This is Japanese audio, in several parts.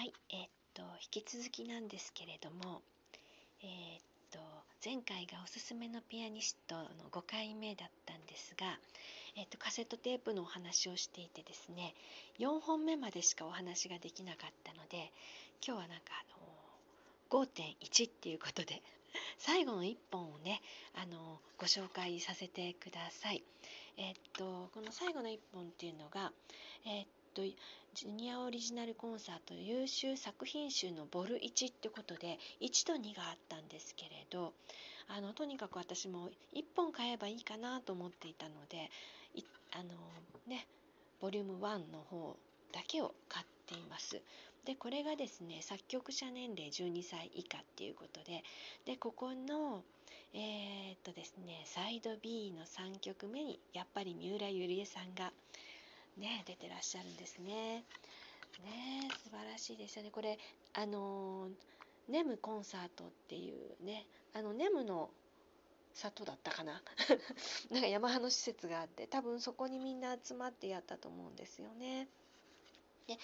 はい、えー、っと引き続きなんですけれども、えー、っと前回がおすすめのピアニストの5回目だったんですが、えー、っとカセットテープのお話をしていてですね4本目までしかお話ができなかったので今日はなんかあの5.1っていうことで 最後の1本をねあのご紹介させてください。えっとこの最後の1本っていうのが、えっジュニアオリジナルコンサート優秀作品集のボル1ってことで1と2があったんですけれどあのとにかく私も1本買えばいいかなと思っていたのであのねボリューム1の方だけを買っています。でこれがですね作曲者年齢12歳以下っていうことででここのえー、っとですねサイド B の3曲目にやっぱり三浦ゆりえさんがね出てらっしゃるんですね。ね素晴らしいですよね。これあのネムコンサートっていうねあのネムの里だったかな？なんかヤマハの施設があって多分そこにみんな集まってやったと思うんですよね。で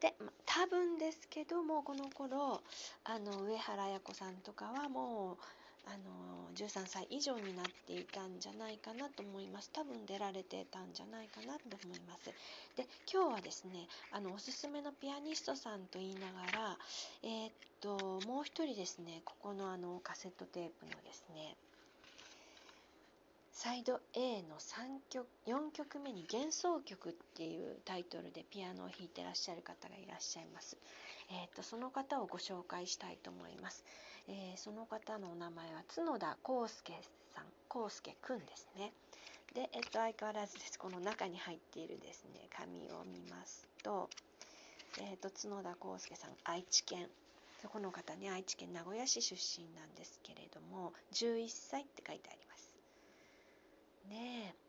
で、ま、多分ですけどもこの頃あの上原綾子さんとかはもうあの13歳以上になっていたんじゃないかなと思います多分出られてたんじゃないかなと思いますで今日はですねあのおすすめのピアニストさんと言いながらえー、っともう一人ですねここのあのカセットテープのですねサイド A の3曲4曲目に「幻想曲」っていうタイトルでピアノを弾いてらっしゃる方がいらっしゃいます。えーと、その方をご紹介したいと思います。えー、その方のお名前は角田康介さん康介くんですね。で、えっ、と、相変わらずですこの中に入っているですね紙を見ますと,、えーと、角田康介さん愛知県この方ね愛知県名古屋市出身なんですけれども11歳って書いてあります。ねえ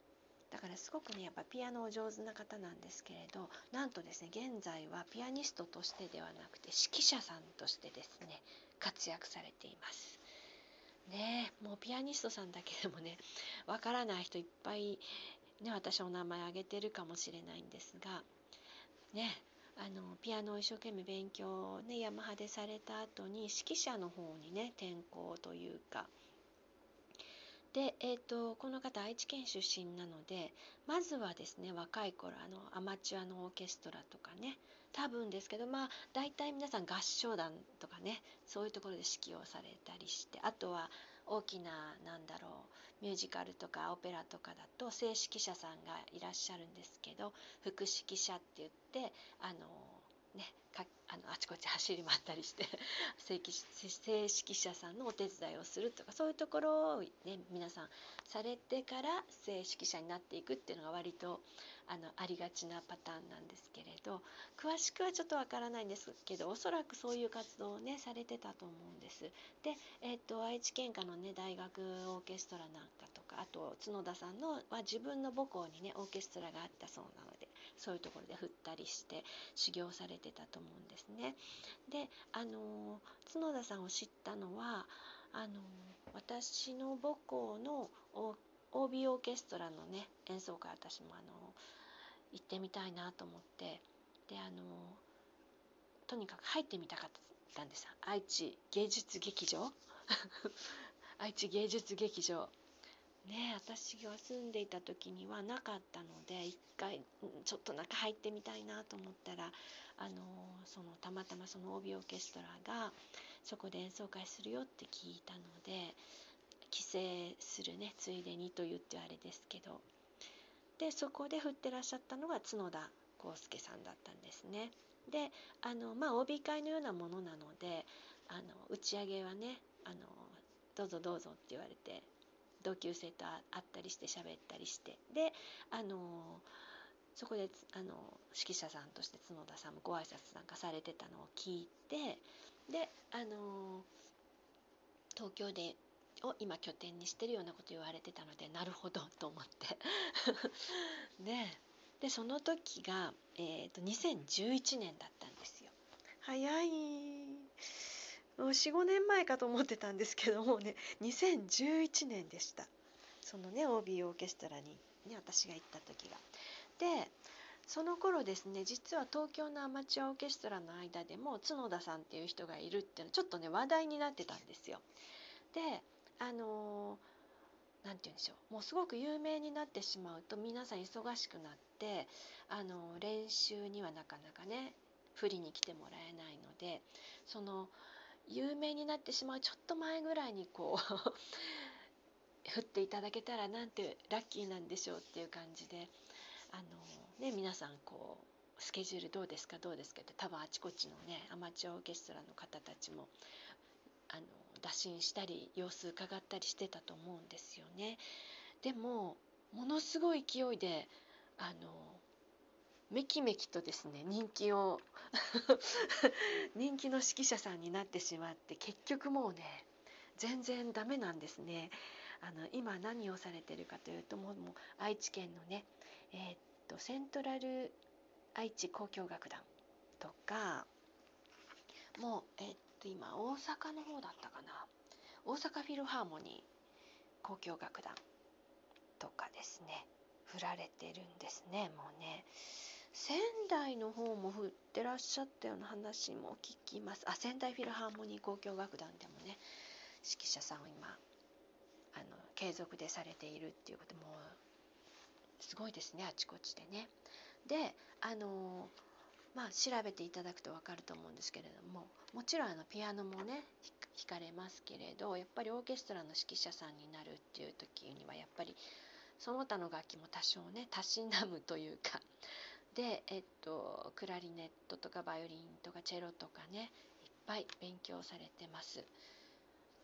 だからすごくねやっぱピアノお上手な方なんですけれどなんとですね現在はピアニストとしてではなくて指揮者さんとしてですね活躍されています。ねもうピアニストさんだけでもねわからない人いっぱいね私お名前挙げてるかもしれないんですがねあのピアノを一生懸命勉強をねヤマハでされた後に指揮者の方にね転校というかで、えーと、この方愛知県出身なのでまずはですね若い頃あのアマチュアのオーケストラとかね多分ですけどまあ大体皆さん合唱団とかねそういうところで指揮をされたりしてあとは大きななんだろうミュージカルとかオペラとかだと正指揮者さんがいらっしゃるんですけど副指揮者って言ってあのねかあのあちこち走り回ったりして 正正指揮者さんのお手伝いをするとかそういうところを、ね、皆さんされてから正指揮者になっていくっていうのが割とあのありがちなパターンなんですけれど詳しくはちょっとわからないんですけどおそらくそういう活動をねされてたと思うんです。で、えーと、愛知県下のね大学オーケストラなんかとかあと角田さんのは自分の母校にねオーケストラがあったそうなのでそういうところで振ったりして修行されてたと思うんですね。であの角田さんを知ったのはあの私の母校の OB オーケストラのね演奏会私もあの行ってみたいなと思ってであのとにかく入ってみたかったんです。愛知芸術劇場。愛知芸術劇場。ね私が住んでいた時にはなかったので一回ちょっと中入ってみたいなと思ったらあのそのたまたまその帯オーケストラがそこで演奏会するよって聞いたので帰省するねついでにと言ってあれですけどでそこで振ってらっしゃったのが角田康介さんだったんですね。であのまあ OB 会のようなものなのであの打ち上げはねあのどうぞどうぞって言われて同級生と会ったりして喋ったりして。であのそこであの指揮者さんとして角田さんもご挨拶なんかされてたのを聞いて。であの東京でを今拠点にしてるようなこと言われてたのでなるほどと思って。ね。でその時が、えーと、2011年だったんですよ。早い。45年前かと思ってたんですけどもね2011年でしたそのね OB オーケストラに、ね、私が行った時が。でその頃ですね実は東京のアマチュアオーケストラの間でも角田さんっていう人がいるっていうのちょっとね話題になってたんですよ。であの何て言うんでしょうもうすごく有名になってしまうと皆さん忙しくなってあの練習にはなかなかね振りに来てもらえないのでその有名になってしまうちょっと前ぐらいにこう 振っていただけたらなんてラッキーなんでしょうっていう感じであの、ね、皆さんこうスケジュールどうですか？どうですかって多分あちこちのねアマチュアオーケストラの方たちもあの打診したり様子伺ったりしてたと思うんですよね。でもものすごい勢いであのめきめきとですね人気を 人気の指揮者さんになってしまって結局もうね全然ダメなんですね。あの今何をされてるかというともう愛知県のね、えー、っとセントラル愛知交響楽団とかもう、えー、っと今大阪の方だったかな大阪フィルハーモニー交響楽団とかですね振られてるんですねもうね台の方も振ってらっしゃったような話も聞きますあ仙台フィルハーモニー交響楽団でもね指揮者さんを今あの継続でされているっていうこともすごいですねあちこちでね。であのまあ調べていただくと分かると思うんですけれどももちろんあのピアノもね弾かれますけれどやっぱりオーケストラの指揮者さんになるっていう時にはやっぱりその他の楽器も多少ねたしなむというかで、えっと、クラリネットとかバイオリンとかチェロとかねいっぱい勉強されてます。ね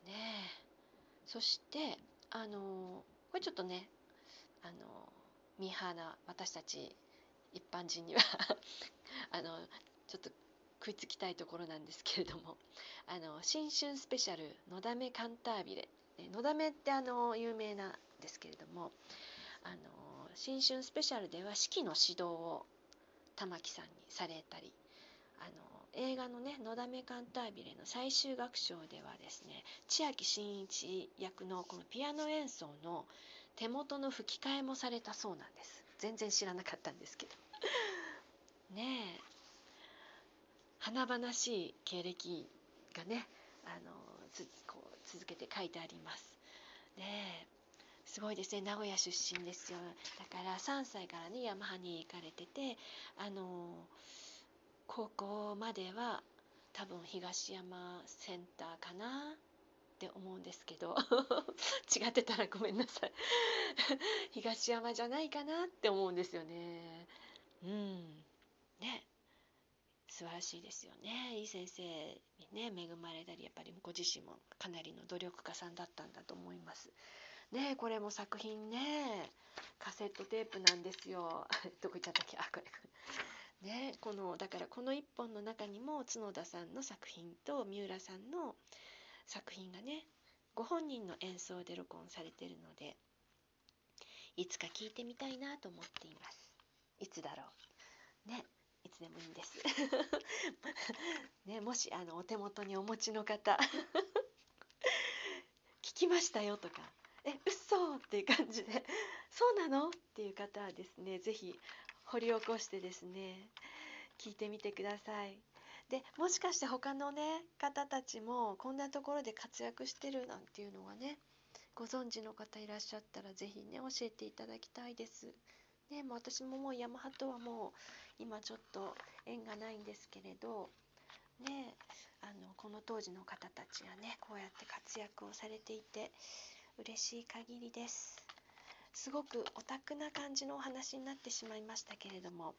えそしてあのこれちょっとねあのミーハーな私たち一般人には あのちょっと食いつきたいところなんですけれどもあの新春スペシャル「のだめカンタービレ」のだめってあの有名なんですけれどもあの新春スペシャルでは式の指導を玉木さんにされたりあの映画のね「のだめカンタービレ」の最終楽章ではですね千秋真一役のこのピアノ演奏の手元の吹き替えもされたそうなんです。全然知らなかったんですけど。ねえ。華々しい経歴がねあのつこう続けて書いてあります。ねえ。すごいですね。名古屋出身ですよ。だから3歳からねヤマハに行かれててあの高校までは多分東山センターかなって思うんですけど。違ってたらごめんなさい。東山じゃないかなって思うんですよね。うん。ね。素晴らしいですよね。いい先生にね恵まれたりやっぱりご自身もかなりの努力家さんだったんだと思います。ねこれも作品ね。カセットテープなんですよ。どこ行っちゃったっけ？あこれ。ね、このだからこの1本の中にも角田さんの作品と三浦さんの作品がねご本人の演奏で録音されてるのでいつか聴いてみたいなと思っています。いつだろう。ねいつでもいいんです。ねもしあのお手元にお持ちの方 聞きましたよとかえ嘘っていう感じで そうなの？っていう方はですね是非掘り起こしてですね聞いてみてください。でもしかして他のね方たちもこんなところで活躍してるなんていうのはねご存知の方いらっしゃったら是非ね教えていただきたいです。ね、もう私ももうヤマハとはもう今ちょっと縁がないんですけれど、ね、あのこの当時の方たちがねこうやって活躍をされていて嬉しい限りです。すごくオタクな感じのお話になってしまいましたけれども、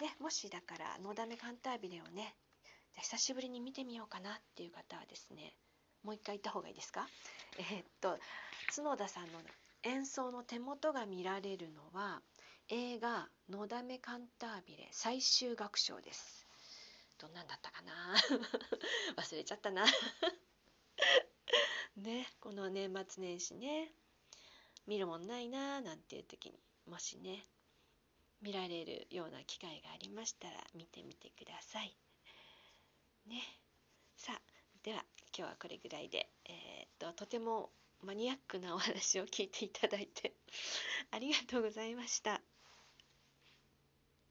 ね、もしだから「のだめカンタービレ」をね久しぶりに見てみようかなっていう方はですねもう一回言った方がいいですか？えー、っと角田さんの演奏の手元が見られるのは映画「のだめカンタービレ」最終楽章です。どんなんだったかな？忘れちゃったなねこの年末年始ね見るもんないなーなんていう時にもしね見られるような機会がありましたら見てみてください。ね。さあでは今日はこれぐらいで、えー、っととてもマニアックなお話を聞いていただいてありがとうございました。